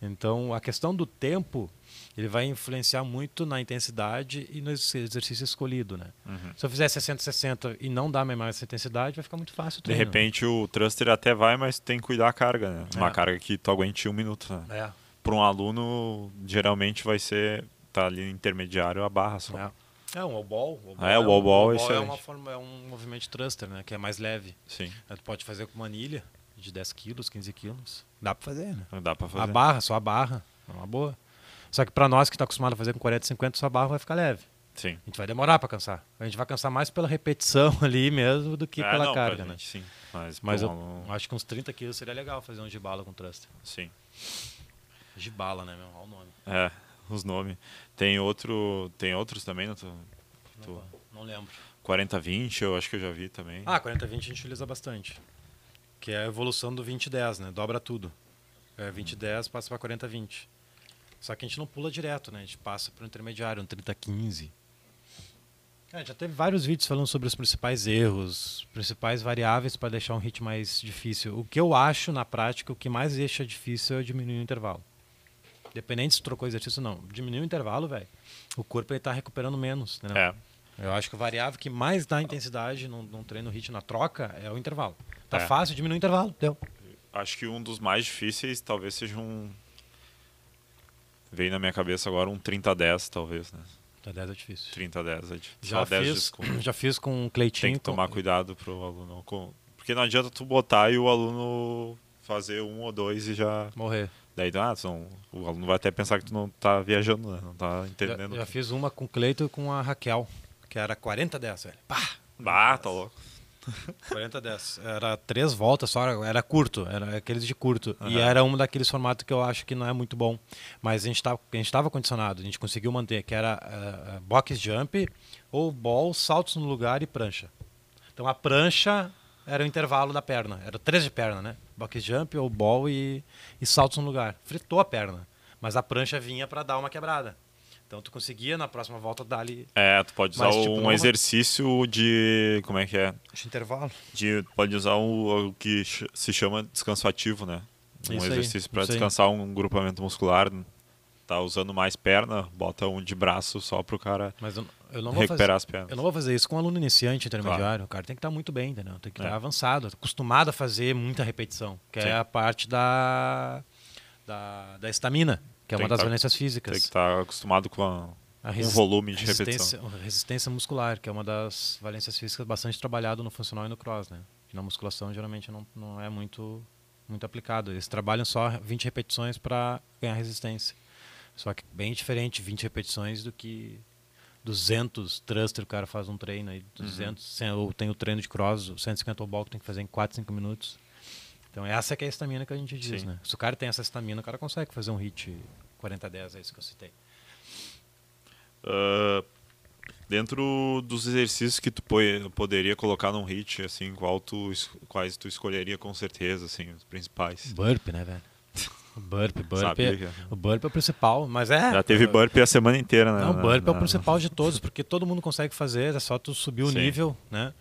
Então, a questão do tempo, ele vai influenciar muito na intensidade e no ex- exercício escolhido, né? Uhum. Se eu fizer 60, 60 e não dar mais essa intensidade, vai ficar muito fácil o De treino. repente o thruster até vai, mas tem que cuidar a carga, né? Uma É. carga que tu aguente um minuto. Né? É, Para um aluno, geralmente vai ser. Tá ali intermediário a barra só. é. É um ball. Ah, é, o wall ball é é, excelente. uma forma, é um movimento thruster, né? Que é mais leve. Sim, Tu pode fazer com uma anilha de 10 quilos, 15 quilos. Dá pra fazer, né? dá pra fazer. A barra, só a barra. É uma boa. Só que pra nós que tá acostumado a fazer com 40, 50, só a barra vai ficar leve. Sim. A gente vai demorar pra cansar. A gente vai cansar mais pela repetição ali mesmo do que É, pela não, carga, né? gente, Sim. Mas, Mas eu um acho que uns 30 quilos seria legal fazer um gibala com thruster. Sim. Gibala, né, meu? Olha o nome. É, os nomes. Tem outro. Tem outros também, né? Tu- Tu- Não, não lembro. 40-20, eu acho que eu já vi também. Ah, 40-20 a gente utiliza bastante. Que é a evolução do 20-10, né? Dobra tudo. É 20-10 passa pra 40-20. Só que a gente não pula direto, né? A gente passa pro intermediário, um 30-15. Cara, já teve vários vídeos falando sobre os principais erros, principais variáveis para deixar um hit mais difícil. O que eu acho, na prática, o que mais deixa difícil é diminuir o intervalo. Dependente se trocou exercício ou não. Diminuir o intervalo, velho. O corpo ele tá recuperando menos, né? É. Eu acho que o variável que mais dá intensidade num, num treino hit na troca é o intervalo. Tá É. fácil, diminui o intervalo. Deu. Acho que um dos mais difíceis talvez seja um. Veio na minha cabeça agora um 30-10, talvez, né? Tá 10 é difícil. 30-10 é difícil. Já Só 10 fiz, já fiz com o Cleitinho. Tem que tomar com- cuidado pro aluno. Porque não adianta tu botar e o aluno fazer um ou dois e já. Morrer. Daí ah, são... o aluno vai até pensar que tu não tá viajando, né? Não tá Já, entendendo. já fiz uma com o Cleito e com a Raquel, que era 40 10, velho. Pá! Ah, tá louco. 40 10. Era três voltas só, era- curto, era aqueles de curto. E Aham. era um daqueles formatos que eu acho que não é muito bom. Mas a gente estava condicionado, a gente conseguiu manter, que era eh, box jump, ou ball, saltos no lugar e prancha. Então a prancha era o intervalo da perna, era três de perna, né? Box jump, ou ball e, e saltos no lugar. Fritou a perna, mas a prancha vinha para dar uma quebrada. Então tu conseguia na próxima volta dar ali É, tu pode usar Mas, tipo, um não é exercício de. Como é que é? esse intervalo. De, pode usar o, o que se chama descanso ativo, né? Um Isso exercício para isso aí. descansar um grupamento muscular. Tá usando mais perna, bota um de braço só pro cara Mas eu, eu não vou fazer, recuperar as pernas. Eu não vou fazer isso com um aluno iniciante, intermediário. O cara tem que estar muito bem, entendeu? Tem que estar É. avançado, acostumado a fazer muita repetição, que Sim. é a parte da da da estamina, que é Tem uma que das tá- valências Tem físicas. que estar acostumado com a- A um volume de resistência, repetição. resistência muscular, que é uma das valências físicas bastante trabalhado no funcional e no cross, né? Que na musculação geralmente não, não é muito muito aplicado. Eles trabalham só 20 repetições para ganhar resistência. Só que bem diferente 20 repetições do que 200 thruster o cara faz um treino aí, Uhum. 200, sem- ou tem o treino de cross, o 150 ball que tem que fazer em 4, 5 minutos. Então essa que é a estamina que a gente diz, Sim. né? Se o cara tem essa estamina, o cara consegue fazer um hit 40-10, é isso que eu citei. Ah, dentro dos exercícios que tu po- poderia colocar num hit, assim, qual tu, quais tu escolheria com certeza, assim, os principais? Burp, né, velho? O burp, burp. Sabia é- que- O burp é o principal, mas é. Já teve burp a semana inteira, né? Não, o na- burp é o na- principal de todos, porque todo mundo consegue fazer, é só tu subir o Sim. nível, né?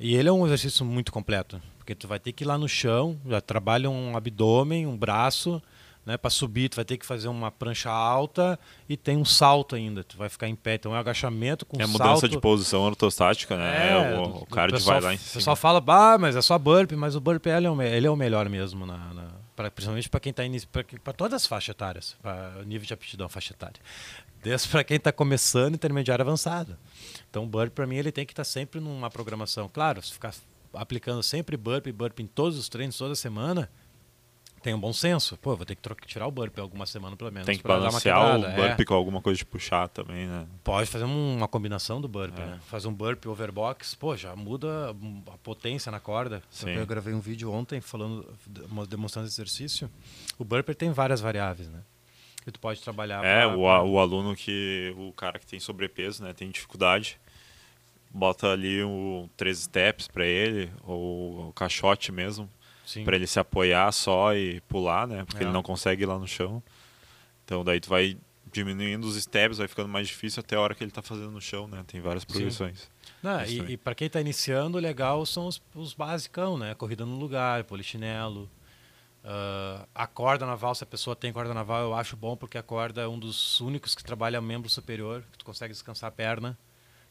E ele é um exercício muito completo, porque tu vai ter que ir lá no chão, já trabalha um abdômen, um braço, né? Para subir, tu vai ter que fazer uma prancha alta e tem um salto ainda, tu vai ficar em pé, então é um agachamento com É salto. mudança de posição ortostática, né? É, o, o card pessoal, vai lá em O cima. pessoal fala, bah, mas é só burp, mas o burp ele é o, ele é o melhor mesmo, na, na- pra- principalmente para quem está para todas as faixas etárias, para nível de aptidão faixa etária. Desde para quem está começando intermediário avançado. Então o burp para mim ele tem que estar sempre numa programação. Claro, se ficar aplicando sempre burp, burp em todos os treinos toda semana, tem um bom senso. Pô, vou ter que trocar- tirar o burp alguma semana pelo menos. Tem que pra dar uma balancear o quebrada, é. burp com alguma coisa de puxar também, né? Pode fazer um- uma combinação do burp, É. né? Fazer um burp overbox, pô, já muda a potência na corda. Sim. Eu gravei um vídeo ontem falando, demo- demonstrando esse exercício. O burp ele tem várias variáveis, né? Que tu pode trabalhar. É, pra- o, a- o aluno que. O cara que tem sobrepeso, né? Tem dificuldade. Bota ali o três steps pra ele, ou o caixote mesmo, pra ele se apoiar só e pular, né? Porque É. ele não consegue ir lá no chão. Então daí tu vai diminuindo os steps, vai ficando mais difícil até a hora que ele tá fazendo no chão, né? Tem várias progressões. Não, e, e para quem está iniciando, o legal são os, os basicão, né? Corrida no lugar, polichinelo. ah, a corda naval, se a pessoa tem corda naval, eu acho bom porque a corda é um dos únicos que trabalha membro superior, que tu consegue descansar a perna.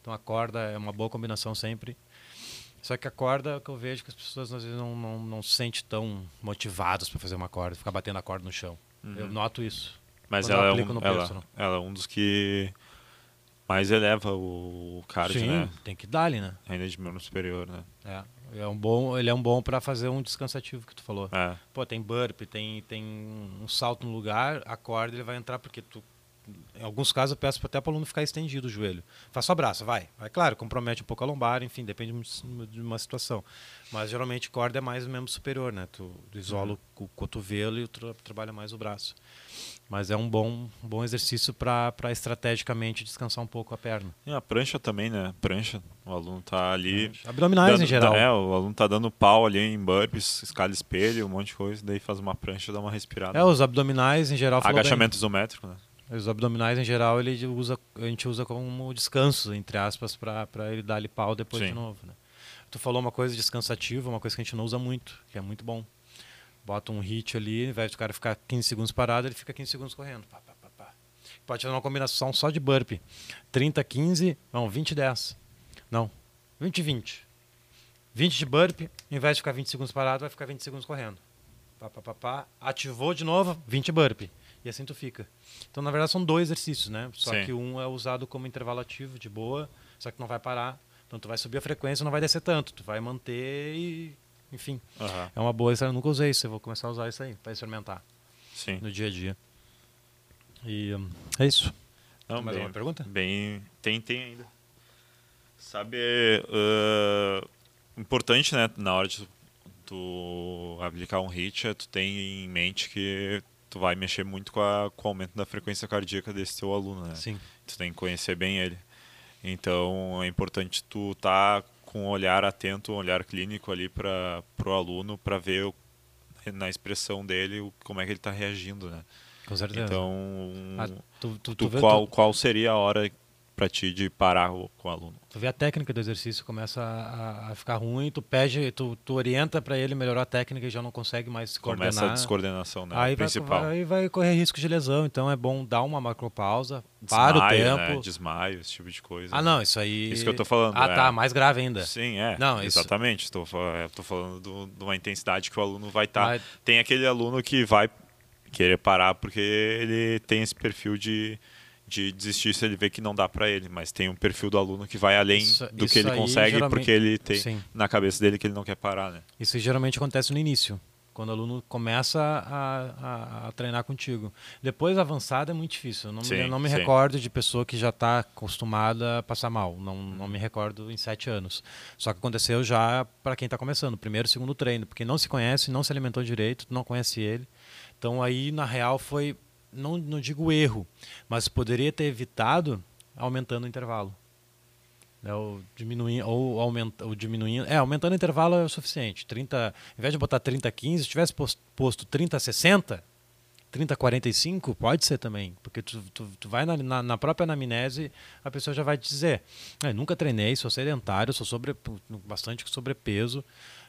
Então a corda é uma boa combinação sempre. Só que a corda, é que eu vejo que as pessoas às vezes não, não, não se sentem tão motivadas para fazer uma corda, ficar batendo a corda no chão. Eu noto isso. Mas Quando eu ela é, um, no ela, personal. ela é um dos que mais eleva o card, Sim, né? tem que dar ali, né? Ainda de membro superior, né? É, é um bom, ele é um bom para fazer um descansativo que tu falou. É. Pô, tem burp, tem, tem um salto no lugar, a corda ele vai entrar porque tu. Em alguns casos eu peço até para o aluno ficar estendido o joelho. Faz só braço, vai. Vai, claro, compromete um pouco a lombar, enfim, depende de uma situação. Mas geralmente corda é mais o membro superior, né? Tu isola o cotovelo e tu trabalha mais o braço. Mas é um bom, um bom exercício para estrategicamente descansar um pouco a perna. E a prancha também, né? Prancha. O aluno tá ali. Abdominais dando- em geral. É, o aluno tá dando pau ali em burpees, escala espelho, um monte de coisa, daí faz uma prancha e dá uma respirada. É, os abdominais em geral. falou bem. Agachamento isométrico, né? Os abdominais em geral ele usa, a gente usa como descanso, entre aspas, para ele dar ali pau depois Sim. de novo. Né? Tu falou uma coisa descansativa, uma coisa que a gente não usa muito, que é muito bom. Bota um hit ali, ao invés do cara ficar 15 segundos parado, ele fica 15 segundos correndo. Pá, pá, pá. Pode fazer uma combinação só de burp. 30, 15, não, 20, 10. Não, 20, 20. 20 de burp, ao invés de ficar 20 segundos parado, vai ficar 20 segundos correndo. Pá, pá, pá, pá. Ativou de novo, 20 burp. E assim tu fica. Então, na verdade, são dois exercícios, né? Só Sim. que um é usado como intervalo ativo, de boa, só que não vai parar. Então, tu vai subir a frequência não vai descer tanto. Tu vai manter e... Enfim, Aham, é uma boa. Eu nunca usei isso, eu vou começar a usar isso aí, para experimentar Sim. no dia a dia. E hum, é isso. Não, Mais bem, alguma pergunta? Bem, tem, tem ainda. Sabe, ah, importante, né, na hora de tu aplicar um HIIT, é tu tem em mente que tu vai mexer muito com, a, com o aumento da frequência cardíaca desse teu aluno, né? Sim. Tu tem que conhecer bem ele. Então, é importante tu estar com um olhar atento, um olhar clínico ali para o aluno, para ver o- na expressão dele o- como é que ele está reagindo, né? Com certeza. Então, Ah, tu, tu, tu qual, qual seria a hora para ti de parar o, com o aluno? Tu vê a técnica do exercício começa a, a ficar ruim, tu pede, tu, tu orienta para ele melhorar a técnica e já não consegue mais se coordenar. Começa a descoordenação, né? Aí o vai, principal. vai, correr risco de lesão, então é bom dar uma macropausa, para o Desmaio, tempo. Né? Desmaio, esse tipo de coisa. Ah, não, isso aí. Isso que eu tô falando, Ah, é. tá, mais grave ainda. Sim, é. Não, exatamente. Estou tô falando do- de uma intensidade que o aluno vai estar. Vai- Tem aquele aluno que vai querer parar porque ele tem esse perfil de, de desistir se ele vê que não dá para ele. Mas tem um perfil do aluno que vai além Isso- do que ele consegue porque ele tem Sim. na cabeça dele que ele não quer parar, né? Isso geralmente acontece no início, quando o aluno começa a, a- a treinar contigo. Depois avançado é muito difícil. Eu não, me, Sim, eu não me sim. recordo de pessoa que já está acostumada a passar mal. Não, não me recordo em sete anos. Só que aconteceu já para quem está começando, primeiro, segundo treino, porque não se conhece, não se alimentou direito, não conhece ele. Então aí na real foi, não, não digo erro, mas poderia ter evitado aumentando o intervalo. Né, ou diminuindo, ou, aumenta, ou diminuindo. É, aumentando o intervalo é o suficiente. 30, ao invés de botar 30 15, se tivesse posto, posto 30 60, 30 45, pode ser também. Porque tu, tu, tu vai na, na, na própria anamnese, a pessoa já vai te dizer: "Ah, nunca treinei, sou sedentário, sou sobre, bastante sobrepeso.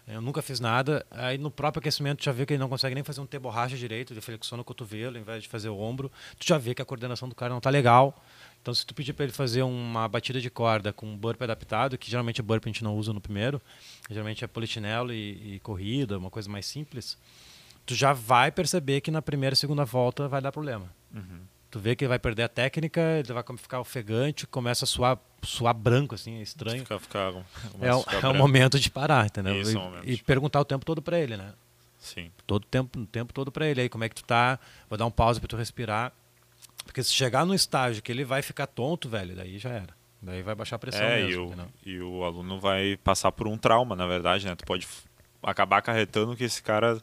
Eu nunca fiz nada. Aí no próprio aquecimento já vê que ele não consegue nem fazer um T-borracha direito, ele flexiona o cotovelo ao invés de fazer o ombro. Tu já vê que a coordenação do cara não tá legal. Então se tu pedir para ele fazer uma batida de corda com um adaptado, que geralmente burp a gente não usa no primeiro, geralmente é polichinelo e, e corrida, uma coisa mais simples, tu já vai perceber que na primeira e segunda volta vai dar problema. Tu vê que ele vai perder a técnica, ele vai ficar ofegante, começa a suar, suar branco, assim, é estranho. Ficar, ficar, É, o- é o momento de parar, entendeu? Isso, e, é o e de- perguntar o tempo todo para ele, né? Sim. Todo o tempo, o tempo todo para ele. Aí, como é que tu tá? Vou dar um pause para tu respirar. Porque se chegar no estágio que ele vai ficar tonto, velho, daí já era. Daí vai baixar a pressão É, e mesmo, o, entendeu? e o aluno vai passar por um trauma, na verdade, né? Tu pode acabar acarretando que esse cara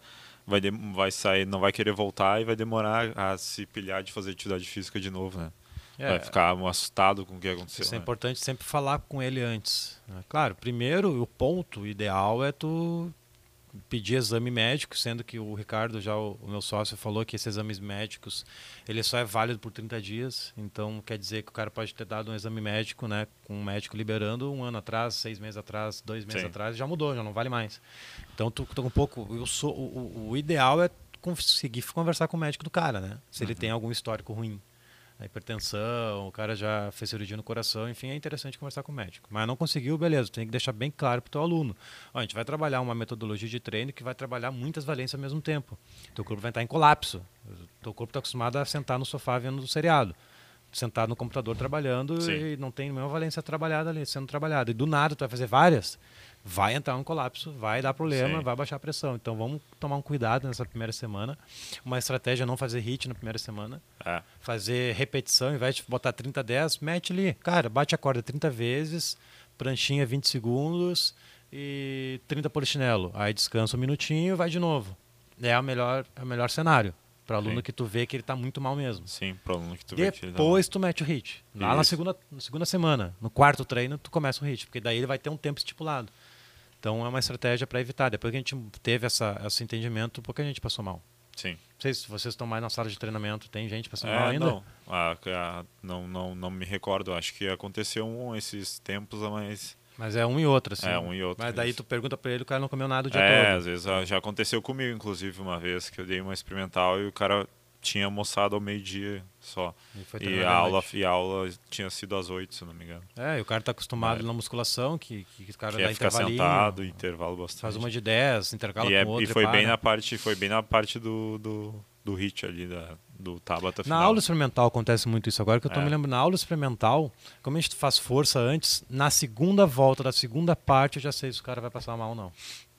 vai, vai sair, não vai querer voltar e vai demorar a se pilhar de fazer atividade física de novo, né? É, Vai ficar assustado com o que aconteceu. Isso é né? importante sempre falar com ele antes. né? Claro, primeiro, o ponto ideal é tu pedir exame médico, sendo que o Ricardo, já o, o meu sócio, falou que esses exames médicos, ele só é válido por 30 dias, então quer dizer que o cara pode ter dado um exame médico, né, com um médico liberando um ano atrás, seis meses atrás, dois meses Sim. atrás, já mudou, já não vale mais. Então tu, tu um pouco, eu sou, o, o- o ideal é conseguir conversar com o médico do cara, né, se ele tem algum histórico ruim a hipertensão, o cara já fez cirurgia no coração, enfim, é interessante conversar com o médico. Mas não conseguiu, beleza, tem que deixar bem claro para o teu aluno. Ó, a gente vai trabalhar uma metodologia de treino que vai trabalhar muitas valências ao mesmo tempo. Teu corpo vai estar em colapso. Teu corpo está acostumado a sentar no sofá vendo o seriado. Sentado no computador trabalhando Sim. e não tem nenhuma valência trabalhada ali, sendo trabalhada. E do nada tu vai fazer várias, vai entrar um colapso, vai dar problema, Sim. vai baixar a pressão. Então vamos tomar um cuidado nessa primeira semana. Uma estratégia é não fazer hit na primeira semana É, fazer repetição, ao invés de botar 30, 10, mete ali. Cara, bate a corda 30 vezes, pranchinha 20 segundos e 30 polichinelo. Aí descansa um minutinho e vai de novo. É o melhor, é o melhor cenário. Para aluno Sim. que tu vê que ele tá muito mal mesmo. sim, pro aluno que tu vê que ele tá- Depois tu mete o hit. Lá na segunda, na segunda semana, no quarto treino, tu começa o hit, porque daí ele vai ter um tempo estipulado. Então é uma estratégia para evitar. Depois que a gente teve essa, esse entendimento, pouca gente passou mal. Sim. Não sei se vocês estão mais na sala de treinamento, tem gente passando mal É, ainda? não. Ah, ah, não, não, não me recordo. Acho que aconteceu um esses tempos, mas. Mas é um e outro, assim. É, um e outro, Mas daí isso. tu pergunta pra ele, o cara não comeu nada o dia É, todo. às vezes já aconteceu comigo, inclusive, uma vez que eu dei uma experimental e o cara tinha almoçado ao meio-dia só. E, E a aula, e a aula tinha sido às 8, se não me engano. É, e o cara tá acostumado É. na musculação, que, que o cara Que dá é ficar sentado, intervalo bastante. faz uma de 10, intercala e, é- com outra e foi para. bem na parte, foi bem na parte do, do, do hit ali, da, do Tabata Na final. aula experimental acontece muito isso. Agora que eu tô É. me lembrando, na aula experimental, como a gente faz força antes, na segunda volta da segunda parte eu já sei se o cara vai passar mal ou não.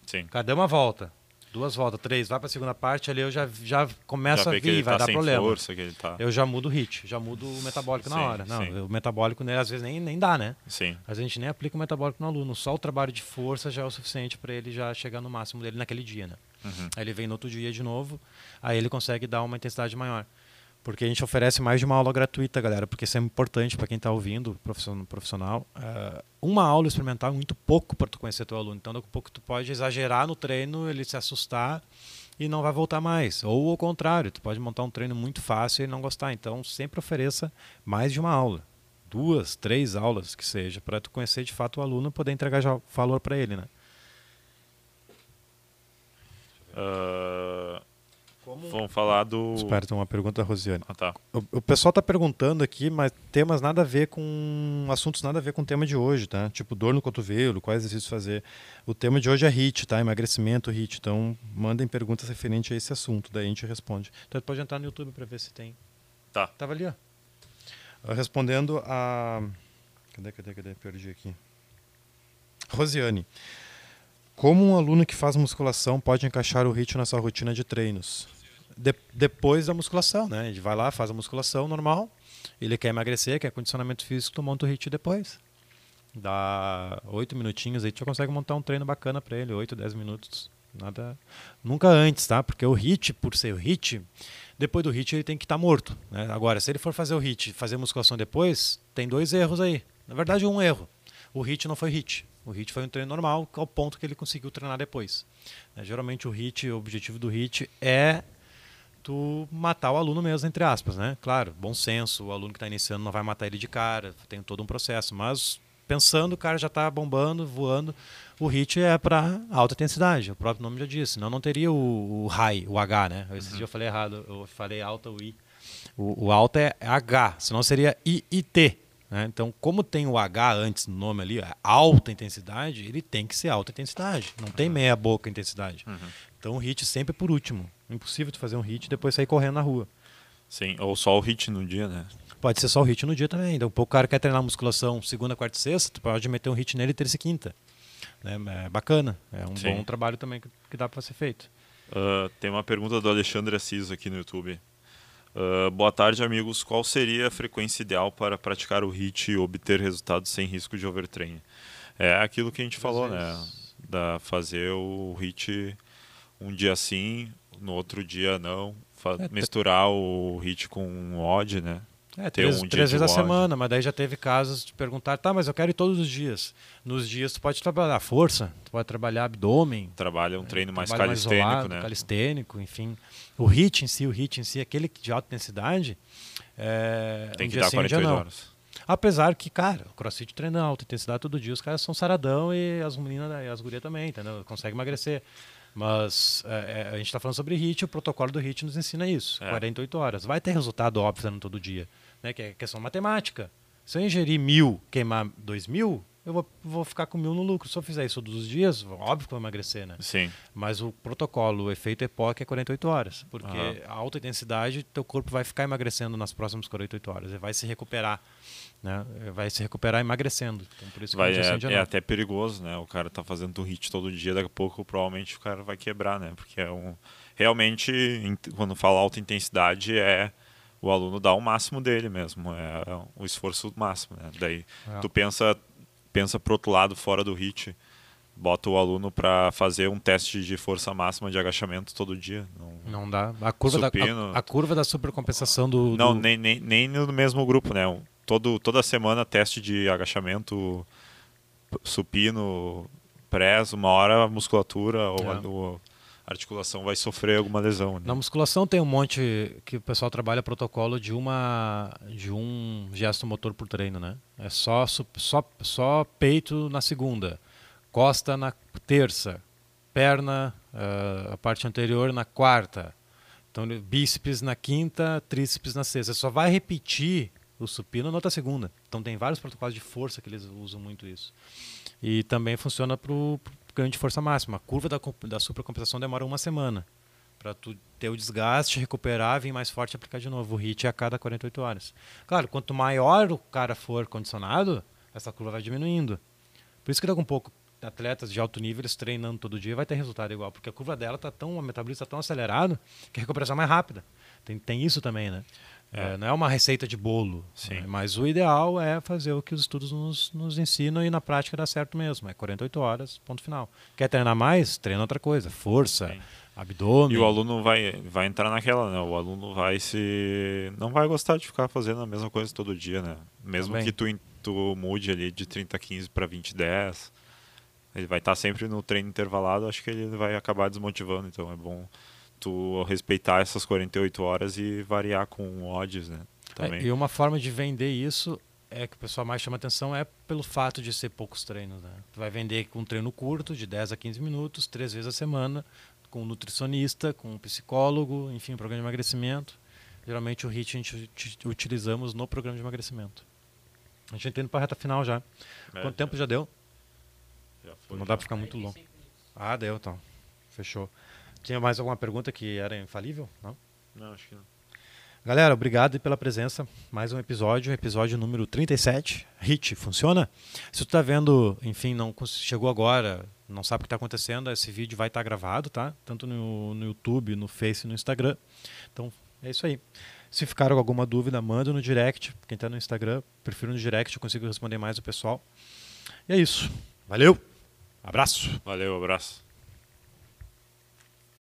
Sim. O cara deu uma volta, duas voltas, três, vai pra segunda parte, ali eu já, já começa Já a vir, vai tá dar problema. força, que ele tá... Eu já mudo o hit, já mudo o metabólico na Sim, hora. Não, sim. o metabólico né, às vezes nem, nem dá, né? Sim, Às vezes a gente nem aplica o metabólico no aluno. Só o trabalho de força já é o suficiente para ele já chegar no máximo dele naquele dia, né? Uhum. Aí ele vem no outro dia de novo, aí ele consegue dar uma intensidade maior. Porque a gente oferece mais de uma aula gratuita, galera, porque isso é importante para quem está ouvindo, profissional. Eh, uma aula experimental é muito pouco para tu conhecer teu aluno. Então, daqui a pouco tu pode exagerar no treino, ele se assustar e não vai voltar mais. Ou ao contrário, tu pode montar um treino muito fácil e não gostar. Então, sempre ofereça mais de uma aula. Duas, três aulas que seja, para tu conhecer de fato o aluno e poder entregar valor para ele, né? Ah, vamos falar do... Espera, tem uma pergunta da Rosiane. Ah, tá. O, o pessoal tá perguntando aqui, mas temas nada a ver com. assuntos nada a ver com o tema de hoje, tá? Tipo, dor no cotovelo, quais exercícios fazer. O tema de hoje é HIT, tá? Emagrecimento, HIT. Então, mandem perguntas referentes a esse assunto, daí a gente responde. Então, pode entrar no YouTube para ver se tem. Tá. Tava ali, ó. Ah, Respondendo a. Cadê, cadê, cadê? Perdi aqui. Rosiane. Como um aluno que faz musculação pode encaixar o HIIT na sua rotina de treinos? De- depois da musculação, né? Ele vai lá, faz a musculação normal, ele quer emagrecer, quer condicionamento físico, tu monta o HIIT depois. Dá oito minutinhos aí, tu já consegue montar um treino bacana para ele, oito, dez minutos. Nada, nunca antes, tá? Porque o HIIT, por ser o HIIT, depois do HIIT ele tem que estar morto. Né? Agora, se ele for fazer o HIIT e fazer musculação depois, tem dois erros aí. Na verdade, um erro. O HIIT não foi HIIT. O HIIT foi um treino normal, ao ponto que ele conseguiu treinar depois. Né, Geralmente o HIIT, o objetivo do HIIT é tu matar o aluno mesmo, entre aspas, né? Claro, bom senso, o aluno que está iniciando não vai matar ele de cara, tem todo um processo, mas pensando, o cara já está bombando, voando, o HIIT é para alta intensidade, o próprio nome já disse, senão não teria o, o high, o H, né? Esse dia eu falei errado, eu falei alta, o I. O, o alta é H, senão seria IIT. Né? Então, como tem o H antes no nome ali, a alta intensidade, ele tem que ser alta intensidade. Não tem meia boca intensidade. Uhum. Então o hit sempre por último. Impossível tu fazer um hit e depois sair correndo na rua. Sim, ou só o hit no dia, né? Pode ser só o hit no dia também. Então, o cara quer treinar musculação segunda, quarta e sexta, tu pode meter um hit nele terça e quinta. Né? É bacana. É um Sim. bom trabalho também que, dá para ser feito. Ah, tem uma pergunta do Alexandre Assis aqui no YouTube. Ah, boa tarde, amigos. Qual seria a frequência ideal para praticar o HIIT e obter resultados sem risco de overtraining? É aquilo que a gente falou, né? Da fazer o HIIT um dia sim, no outro dia não. Fa- É, te- misturar o HIIT com um odd, né? É, Ter três, um três vezes a semana, mas daí já teve casos de perguntar, tá, mas eu quero ir todos os dias. Nos dias tu pode trabalhar força, tu pode trabalhar abdômen, Trabalha um treino mais trabalho calistênico, isolado, né? calistênico, enfim. O HIIT em si, o HIIT em si, aquele de alta intensidade, é, Tem um que dar sim, um dia 48 não. horas. Apesar que, cara, o crossfit treina alta intensidade todo dia, os caras são saradão e as meninas e as gurias também, entendeu? Conseguem emagrecer. Mas é, é, a gente está falando sobre HIIT, o protocolo do HIIT nos ensina isso. É. 48 horas. Vai ter resultado óbvio todo dia. Né? Que é questão matemática. Se eu ingerir mil, queimar dois mil, eu vou, vou ficar com mil no lucro. Se eu fizer isso todos os dias, óbvio que vou emagrecer, né? Sim. Mas o protocolo, o efeito EPOC é 48 horas. Porque Aham. a alta intensidade, teu corpo vai ficar emagrecendo nas próximas 48 horas. Ele vai se recuperar. Né? Vai se recuperar emagrecendo. Então, por isso que Vai, é, é até perigoso, né? O cara tá fazendo hit todo dia, daqui a pouco provavelmente o cara vai quebrar, né? Porque é um. Realmente, quando fala alta intensidade, é o aluno dar o máximo dele mesmo. É, é o esforço máximo, né? Daí É. tu pensa, pensa pro outro lado, fora do hit, bota o aluno para fazer um teste de força máxima de agachamento todo dia. Não, Não dá. A curva, da, Supino. a, a curva da supercompensação do. não do- nem, nem, nem no mesmo grupo, né? Todo, toda semana teste de agachamento supino, press, uma hora a musculatura ou É. ou articulação vai sofrer alguma lesão. né? Na musculação tem um monte que o pessoal trabalha protocolo de uma de um gesto motor por treino, né? É só só só peito na segunda, costa na terça, perna eh, a parte anterior na quarta, Então, bíceps na quinta, tríceps na sexta. Só vai repetir o supino na outra segunda. Então, tem vários protocolos de força que eles usam muito isso. E também funciona para o ganho de força máxima. A curva da, da supercompensação demora uma semana para tu ter o desgaste, recuperar, vir mais forte e aplicar de novo. O HIIT é a cada 48 horas. Claro, quanto maior o cara for condicionado, essa curva vai diminuindo. Por isso que daqui um pouco atletas de alto nível eles treinando todo dia vai ter resultado igual, porque a curva dela tá tão, o metabolismo tá tão acelerado que a recuperação é mais rápida. Tem, tem isso também, né? É. É, não é uma receita de bolo, né? mas o ideal é fazer o que os estudos nos, nos ensinam e na prática dá certo mesmo. É 48 horas, ponto final. Quer treinar mais? Treina outra coisa. Força, Sim. abdômen. E o aluno vai, vai entrar naquela, né? O aluno vai se. não vai gostar de ficar fazendo a mesma coisa todo dia, né? Mesmo Também. que tu, tu mude ali de 30 15 para 20 10 ele vai estar sempre no treino intervalado, acho que ele vai acabar desmotivando, então é bom tu respeitar essas 48 horas e variar com odds, né? Também. É, e uma forma de vender isso é que o pessoal mais chama atenção é pelo fato de ser poucos treinos, né? Tu vai vender com um treino curto, de 10 a 15 minutos, três vezes a semana, com um nutricionista, com um psicólogo, enfim, um programa de emagrecimento. Geralmente o HIT a gente utilizamos no programa de emagrecimento. A gente está indo para a reta final já. É, Quanto tempo já deu? Já foi, não dá para ficar muito longo. Ah, deu, então. Fechou. Tinha mais alguma pergunta que era infalível? Não? Não, acho que não. Galera, obrigado pela presença. Mais um episódio, episódio número 37. Hit, funciona? Se tu tá vendo, enfim, não chegou agora, não sabe o que está acontecendo, esse vídeo vai estar tá gravado, tá? Tanto no, no YouTube, no Face e no Instagram. Então, é isso aí. Se ficaram com alguma dúvida, manda no direct. Quem está no Instagram, prefiro no direct, eu consigo responder mais o pessoal. E é isso. Valeu! Abraço. Valeu, abraço.